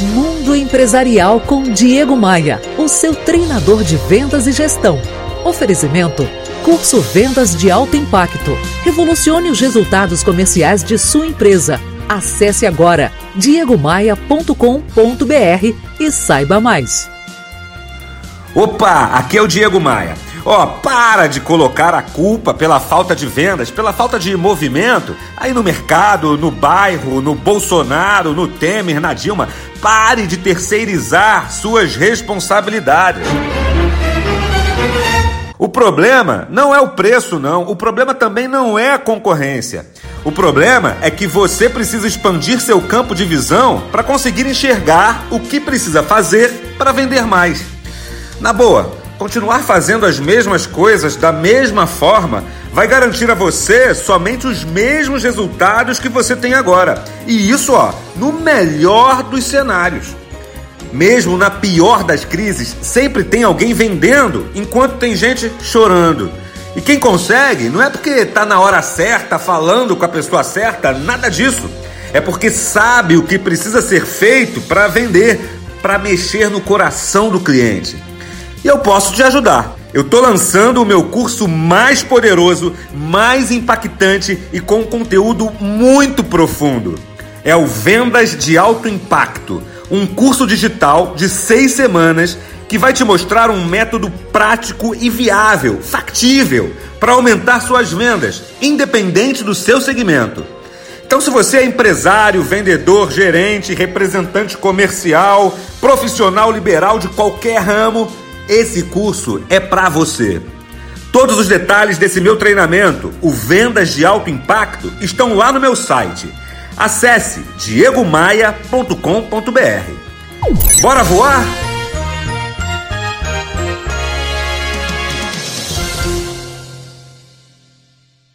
Mundo Empresarial com Diego Maia, o seu treinador de vendas e gestão. Oferecimento: Curso Vendas de Alto Impacto. Revolucione os resultados comerciais de sua empresa. Acesse agora diegomaia.com.br e saiba mais. Opa, aqui é o Diego Maia. Ó, oh, para de colocar a culpa pela falta de vendas, pela falta de movimento aí no mercado, no bairro, no Bolsonaro, no Temer, na Dilma. Pare de terceirizar suas responsabilidades. O problema não é o preço, não. O problema também não é a concorrência. O problema é que você precisa expandir seu campo de visão para conseguir enxergar o que precisa fazer para vender mais. Na boa, continuar fazendo as mesmas coisas da mesma forma vai garantir a você somente os mesmos resultados que você tem agora. E isso, ó, no melhor dos cenários. Mesmo na pior das crises, sempre tem alguém vendendo enquanto tem gente chorando. E quem consegue não é porque está na hora certa, falando com a pessoa certa, nada disso. É porque sabe o que precisa ser feito para vender, para mexer no coração do cliente e eu posso te ajudar. Eu estou lançando o meu curso mais poderoso, mais impactante e com conteúdo muito profundo. É o Vendas de Alto Impacto, um curso digital de seis semanas que vai te mostrar um método prático e viável, factível, para aumentar suas vendas, independente do seu segmento. Então, se você é empresário, vendedor, gerente, representante comercial, profissional liberal de qualquer ramo, esse curso é para você. Todos os detalhes desse meu treinamento, o Vendas de Alto Impacto, estão lá no meu site. Acesse diegomaia.com.br. Bora voar?